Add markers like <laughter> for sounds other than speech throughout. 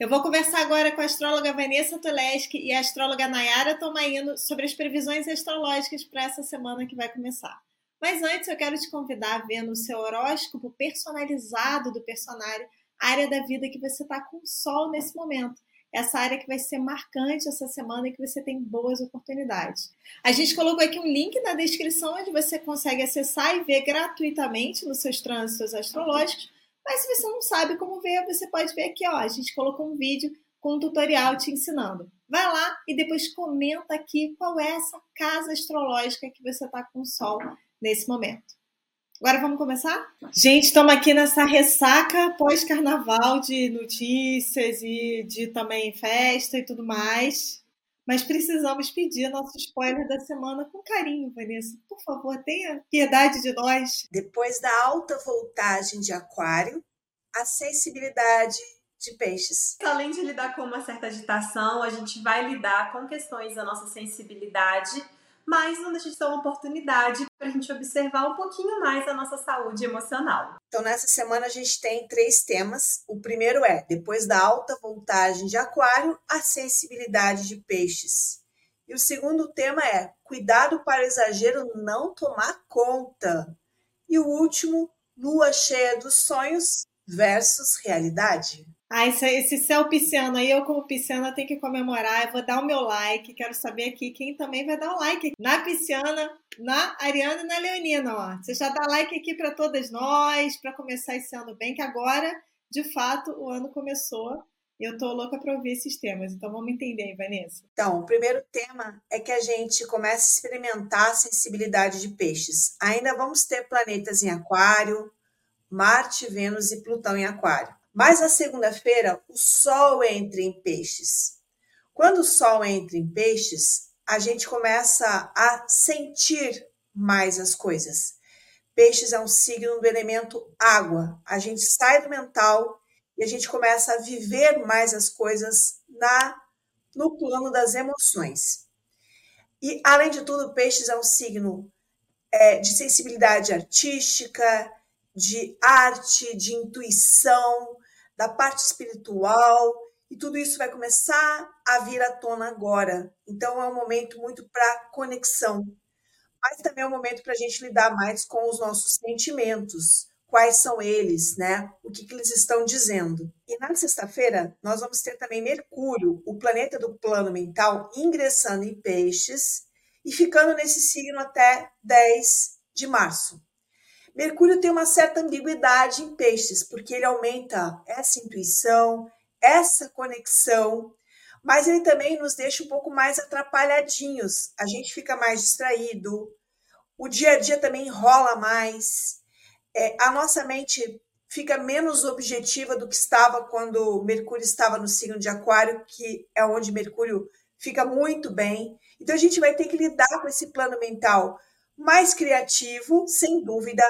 Eu vou conversar agora com a astróloga Vanessa Toleski e a astróloga Nayara Tomaino sobre as previsões astrológicas para essa semana que vai começar. Mas antes eu quero te convidar a ver no seu horóscopo personalizado do personário a área da vida que você está com sol nesse momento. Essa área que vai ser marcante essa semana e que você tem boas oportunidades. A gente colocou aqui um link na descrição onde você consegue acessar e ver gratuitamente nos seus trânsitos astrológicos mas se você não sabe como ver, você pode ver aqui, ó. A gente colocou um vídeo com um tutorial te ensinando. Vai lá e depois comenta aqui qual é essa casa astrológica que você está com o Sol nesse momento. Agora vamos começar? Gente, estamos aqui nessa ressaca pós-carnaval de notícias e de também festa e tudo mais. Mas precisamos pedir nosso spoiler da semana com carinho, Vanessa. Por favor, tenha piedade de nós. Depois da alta voltagem de Aquário, a sensibilidade de peixes. Além de lidar com uma certa agitação, a gente vai lidar com questões da nossa sensibilidade mas não deixa de ser uma oportunidade para a gente observar um pouquinho mais a nossa saúde emocional. Então, nessa semana, a gente tem três temas. O primeiro é, depois da alta voltagem de Aquário, a sensibilidade de peixes. E o segundo tema é, cuidado para o exagero não tomar conta. E o último, lua cheia dos sonhos versus realidade. Ah, esse, esse céu pisciano aí, eu como pisciana tenho que comemorar, eu vou dar o meu like, quero saber aqui quem também vai dar o like na pisciana, na Ariana e na Leonina, ó. Você já dá like aqui para todas nós, para começar esse ano bem, que agora, de fato, o ano começou. Eu tô louca para ouvir esses temas, então vamos entender, Vanessa. Então, o primeiro tema é que a gente começa a experimentar a sensibilidade de peixes. Ainda vamos ter planetas em aquário, Marte, Vênus e Plutão em aquário. Mas na segunda-feira, o Sol entra em peixes. Quando o Sol entra em peixes, a gente começa a sentir mais as coisas. Peixes é um signo do elemento água. A gente sai do mental e a gente começa a viver mais as coisas na no plano das emoções. E, além de tudo, peixes é um signo é, de sensibilidade artística, de arte, de intuição, da parte espiritual, e tudo isso vai começar a vir à tona agora. Então é um momento muito para conexão, mas também é um momento para a gente lidar mais com os nossos sentimentos. Quais são eles, né? O que, que eles estão dizendo. E na sexta-feira, nós vamos ter também Mercúrio, o planeta do plano mental, ingressando em peixes e ficando nesse signo até 10 de março. Mercúrio tem uma certa ambiguidade em peixes, porque ele aumenta essa intuição, essa conexão, mas ele também nos deixa um pouco mais atrapalhadinhos. A gente fica mais distraído, o dia a dia também enrola mais, é, a nossa mente fica menos objetiva do que estava quando Mercúrio estava no signo de Aquário, que é onde Mercúrio fica muito bem. Então a gente vai ter que lidar com esse plano mental mais criativo, sem dúvida,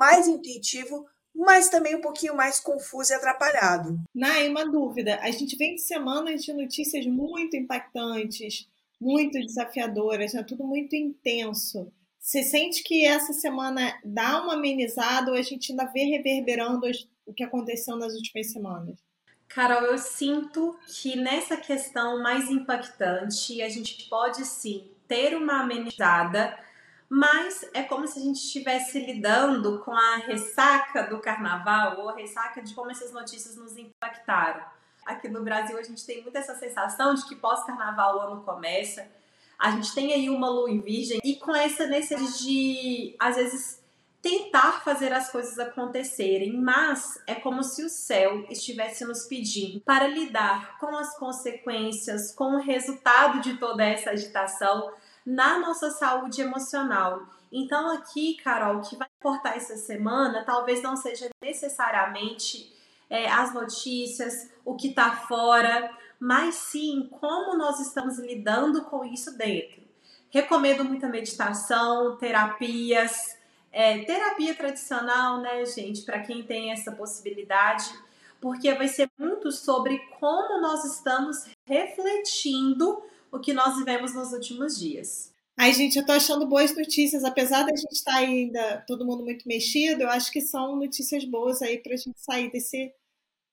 mais intuitivo, mas também um pouquinho mais confuso e atrapalhado. Nai, uma dúvida. A gente vem de semanas de notícias muito impactantes, muito desafiadoras, né? tudo muito intenso. Você sente que essa semana dá uma amenizada ou a gente ainda vê reverberando o que aconteceu nas últimas semanas? Carol, eu sinto que nessa questão mais impactante a gente pode sim ter uma amenizada mas é como se a gente estivesse lidando com a ressaca do carnaval ou a ressaca de como essas notícias nos impactaram. Aqui no Brasil a gente tem muito essa sensação de que pós-carnaval o ano começa, a gente tem aí uma lua em virgem e com essa necessidade de, às vezes, tentar fazer as coisas acontecerem, mas é como se o céu estivesse nos pedindo para lidar com as consequências, com o resultado de toda essa agitação na nossa saúde emocional. Então, aqui, Carol, o que vai importar essa semana talvez não seja necessariamente é, as notícias, o que está fora, mas sim como nós estamos lidando com isso dentro. Recomendo muita meditação, terapias, é, terapia tradicional, né, gente, para quem tem essa possibilidade, porque vai ser muito sobre como nós estamos refletindo o que nós vivemos nos últimos dias. Ai, gente, eu tô achando boas notícias. Apesar da gente estar tá ainda todo mundo muito mexido, eu acho que são notícias boas aí pra gente sair desse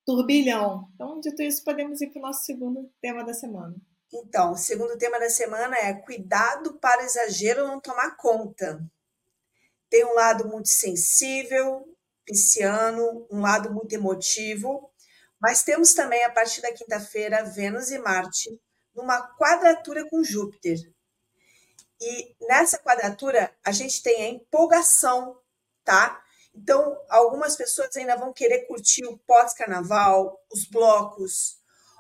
turbilhão. Então, dito isso, podemos ir para o nosso segundo tema da semana. Então, o segundo tema da semana é cuidado para o exagero não tomar conta. Tem um lado muito sensível, pisciano, um lado muito emotivo, mas temos também, a partir da quinta-feira, Vênus e Marte numa quadratura com Júpiter. E nessa quadratura, a gente tem a empolgação, tá? Então, algumas pessoas ainda vão querer curtir o pós-carnaval, os blocos,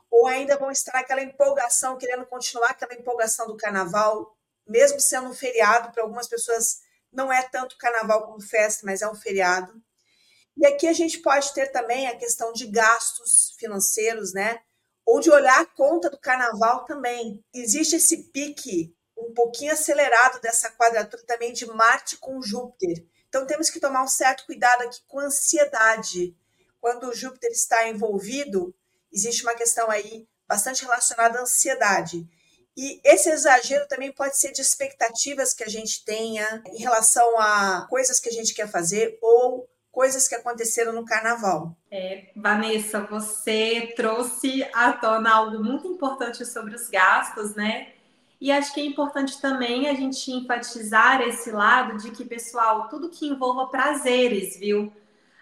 ou ainda vão estar naquela empolgação, querendo continuar aquela empolgação do carnaval, mesmo sendo um feriado, para algumas pessoas não é tanto carnaval como festa, mas é um feriado. E aqui a gente pode ter também a questão de gastos financeiros, né? Ou de olhar a conta do carnaval também. Existe esse pique um pouquinho acelerado dessa quadratura também de Marte com Júpiter. Então temos que tomar um certo cuidado aqui com ansiedade. Quando o Júpiter está envolvido, existe uma questão aí bastante relacionada à ansiedade. E esse exagero também pode ser de expectativas que a gente tenha em relação a coisas que a gente quer fazer ou coisas que aconteceram no carnaval. É, Vanessa, você trouxe à tona algo muito importante sobre os gastos, né? E acho que é importante também a gente enfatizar esse lado de que, pessoal, tudo que envolva prazeres, viu?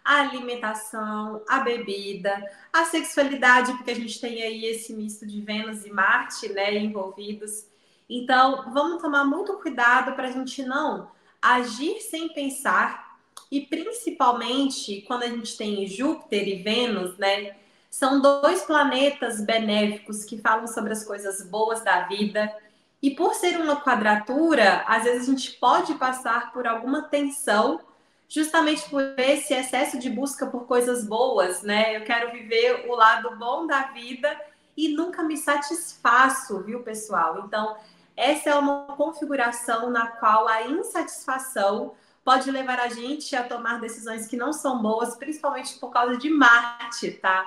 A alimentação, a bebida, a sexualidade, porque a gente tem aí esse misto de Vênus e Marte, né, envolvidos. Então, vamos tomar muito cuidado para a gente não agir sem pensar e principalmente quando a gente tem Júpiter e Vênus, né? São dois planetas benéficos que falam sobre as coisas boas da vida. E por ser uma quadratura, às vezes a gente pode passar por alguma tensão, justamente por esse excesso de busca por coisas boas, né? Eu quero viver o lado bom da vida e nunca me satisfaço, viu, pessoal? Então, essa é uma configuração na qual a insatisfação pode levar a gente a tomar decisões que não são boas, principalmente por causa de Marte, tá?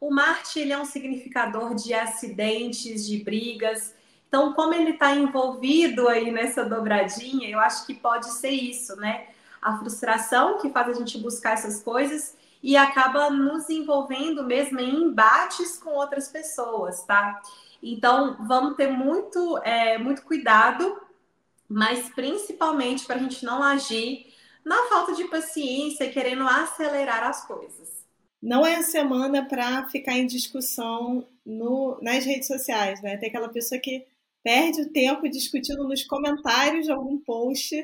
O Marte ele é um significador de acidentes, de brigas. Então, como ele está envolvido aí nessa dobradinha, eu acho que pode ser isso, né? A frustração que faz a gente buscar essas coisas e acaba nos envolvendo mesmo em embates com outras pessoas, tá? Então, vamos ter muito, é, muito cuidado mas principalmente para a gente não agir na falta de paciência, querendo acelerar as coisas. Não é a semana para ficar em discussão no, nas redes sociais, né? Tem aquela pessoa que perde o tempo discutindo nos comentários de algum post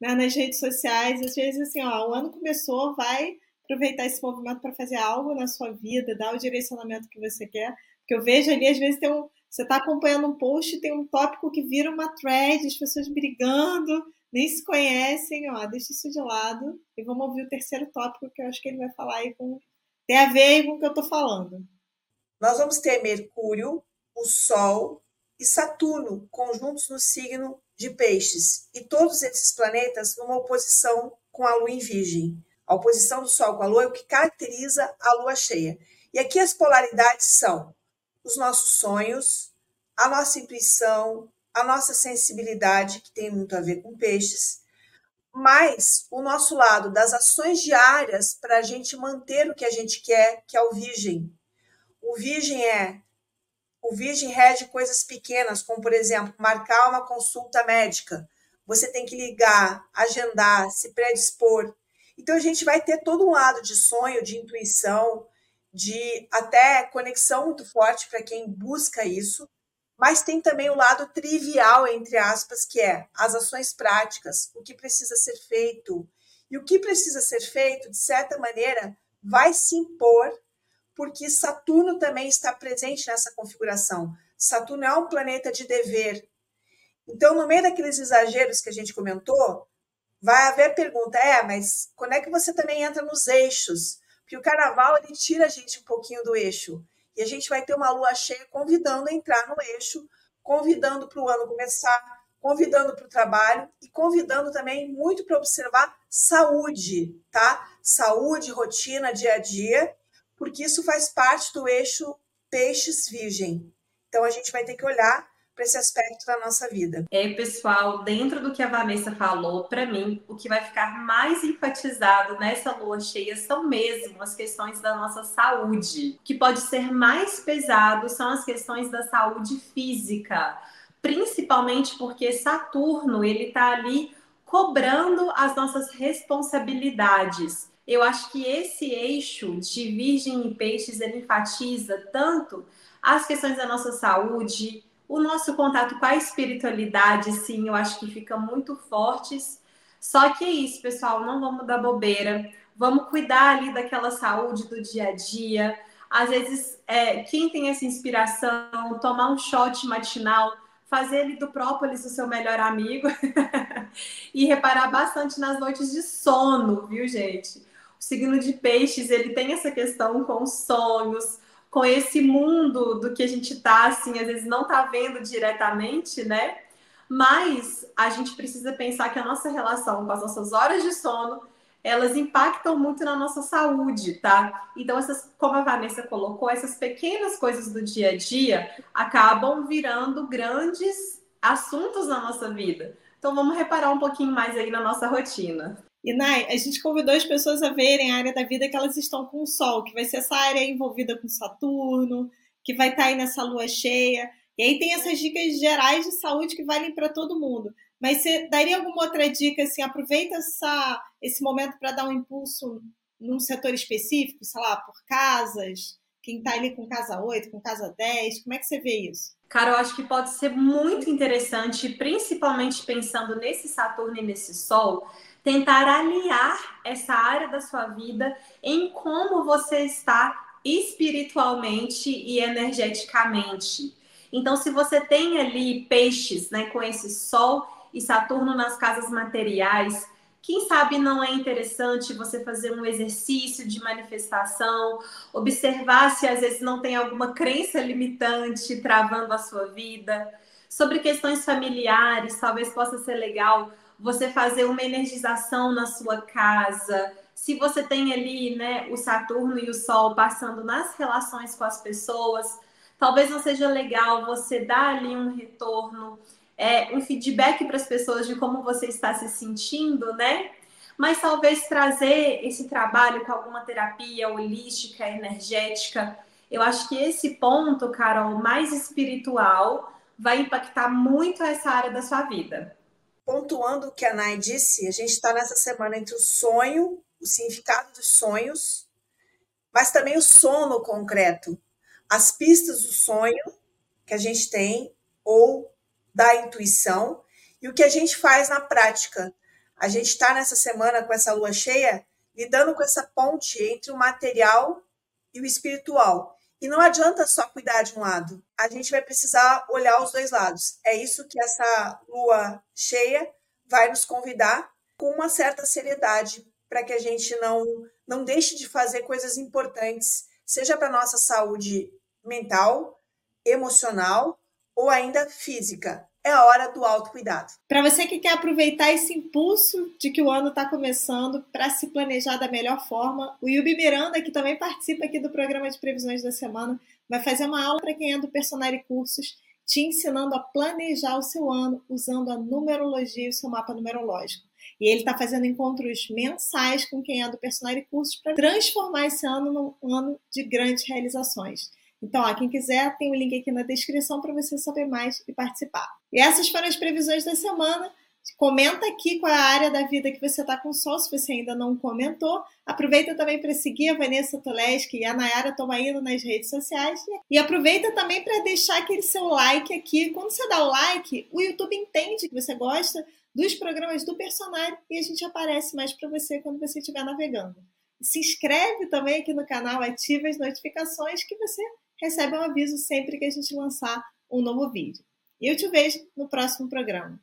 né, nas redes sociais. Às vezes, assim, ó, o ano começou, vai aproveitar esse movimento para fazer algo na sua vida, dar o direcionamento que você quer. Porque eu vejo ali, às vezes, tem um, você está acompanhando um post e tem um tópico que vira uma thread, as pessoas brigando, nem se conhecem, ó, deixa isso de lado e vamos ouvir o terceiro tópico que eu acho que ele vai falar aí com tem a ver com o que eu estou falando. Nós vamos ter Mercúrio, o Sol e Saturno conjuntos no signo de Peixes e todos esses planetas numa oposição com a Lua em Virgem. A oposição do Sol com a Lua é o que caracteriza a Lua cheia. E aqui as polaridades são os nossos sonhos, a nossa intuição, a nossa sensibilidade, que tem muito a ver com peixes, mas o nosso lado das ações diárias para a gente manter o que a gente quer, que é o virgem. O virgem é o virgem rege coisas pequenas, como por exemplo, marcar uma consulta médica. Você tem que ligar, agendar, se predispor. Então a gente vai ter todo um lado de sonho, de intuição, de até conexão muito forte para quem busca isso, mas tem também o lado trivial, entre aspas, que é as ações práticas, o que precisa ser feito. E o que precisa ser feito, de certa maneira, vai se impor, porque Saturno também está presente nessa configuração. Saturno é um planeta de dever. Então, no meio daqueles exageros que a gente comentou, vai haver pergunta: é, mas quando é que você também entra nos eixos? Que o carnaval ele tira a gente um pouquinho do eixo. E a gente vai ter uma lua cheia convidando a entrar no eixo, convidando para o ano começar, convidando para o trabalho e convidando também muito para observar saúde, tá? Saúde, rotina, dia a dia, porque isso faz parte do eixo peixes virgem. Então a gente vai ter que olhar para esse aspecto da nossa vida. É, pessoal, dentro do que a Vanessa falou, para mim, o que vai ficar mais enfatizado nessa lua cheia são mesmo as questões da nossa saúde. O que pode ser mais pesado são as questões da saúde física, principalmente porque Saturno, ele está ali cobrando as nossas responsabilidades. Eu acho que esse eixo de Virgem e Peixes ele enfatiza tanto as questões da nossa saúde, o nosso contato com a espiritualidade, sim, eu acho que fica muito fortes. Só que é isso, pessoal, não vamos dar bobeira. Vamos cuidar ali daquela saúde do dia a dia. Às vezes, é, quem tem essa inspiração, tomar um shot matinal, fazer ele do própolis o seu melhor amigo <laughs> e reparar bastante nas noites de sono, viu, gente? O signo de peixes, ele tem essa questão com os sonhos, com esse mundo do que a gente está, assim, às vezes não está vendo diretamente, né? Mas a gente precisa pensar que a nossa relação com as nossas horas de sono, elas impactam muito na nossa saúde, tá? Então, essas, como a Vanessa colocou, essas pequenas coisas do dia a dia acabam virando grandes assuntos na nossa vida. Então, vamos reparar um pouquinho mais aí na nossa rotina. E Nai, a gente convidou as pessoas a verem a área da vida que elas estão com o Sol, que vai ser essa área envolvida com Saturno, que vai estar tá aí nessa lua cheia. E aí tem essas dicas gerais de saúde que valem para todo mundo. Mas você daria alguma outra dica assim? Aproveita essa, esse momento para dar um impulso num setor específico, sei lá, por casas, quem está ali com casa 8, com casa 10, como é que você vê isso? Cara, eu acho que pode ser muito interessante, principalmente pensando nesse Saturno e nesse Sol, tentar alinhar essa área da sua vida em como você está espiritualmente e energeticamente. Então, se você tem ali peixes, né, com esse Sol e Saturno nas casas materiais, quem sabe não é interessante você fazer um exercício de manifestação, observar se às vezes não tem alguma crença limitante travando a sua vida. Sobre questões familiares, talvez possa ser legal você fazer uma energização na sua casa. Se você tem ali, né, o Saturno e o Sol passando nas relações com as pessoas, talvez não seja legal você dar ali um retorno, é, um feedback para as pessoas de como você está se sentindo, né? Mas talvez trazer esse trabalho com alguma terapia holística, energética. Eu acho que esse ponto, Carol, mais espiritual, vai impactar muito essa área da sua vida pontuando o que a Nai disse, a gente está nessa semana entre o sonho, o significado dos sonhos, mas também o sono concreto, as pistas do sonho que a gente tem ou da intuição e o que a gente faz na prática. A gente está nessa semana com essa lua cheia lidando com essa ponte entre o material e o espiritual. E não adianta só cuidar de um lado. A gente vai precisar olhar os dois lados. É isso que essa lua cheia vai nos convidar com uma certa seriedade para que a gente não não deixe de fazer coisas importantes, seja para nossa saúde mental, emocional ou ainda física é hora do autocuidado. Para você que quer aproveitar esse impulso de que o ano está começando para se planejar da melhor forma, o Yubi Miranda, que também participa aqui do programa de previsões da semana, vai fazer uma aula para quem é do Personari Cursos, te ensinando a planejar o seu ano usando a numerologia e o seu mapa numerológico. E ele está fazendo encontros mensais com quem é do Personari Cursos para transformar esse ano num ano de grandes realizações. Então, ó, quem quiser, tem o um link aqui na descrição para você saber mais e participar. E essas foram as previsões da semana. Comenta aqui qual é a área da vida que você está com sol, se você ainda não comentou. Aproveita também para seguir a Vanessa Toleski e a Nayara Tomaino nas redes sociais. E aproveita também para deixar aquele seu like aqui. Quando você dá o like, o YouTube entende que você gosta dos programas do personagem e a gente aparece mais para você quando você estiver navegando. Se inscreve também aqui no canal, ativa as notificações que você recebe um aviso sempre que a gente lançar um novo vídeo. E eu te vejo no próximo programa.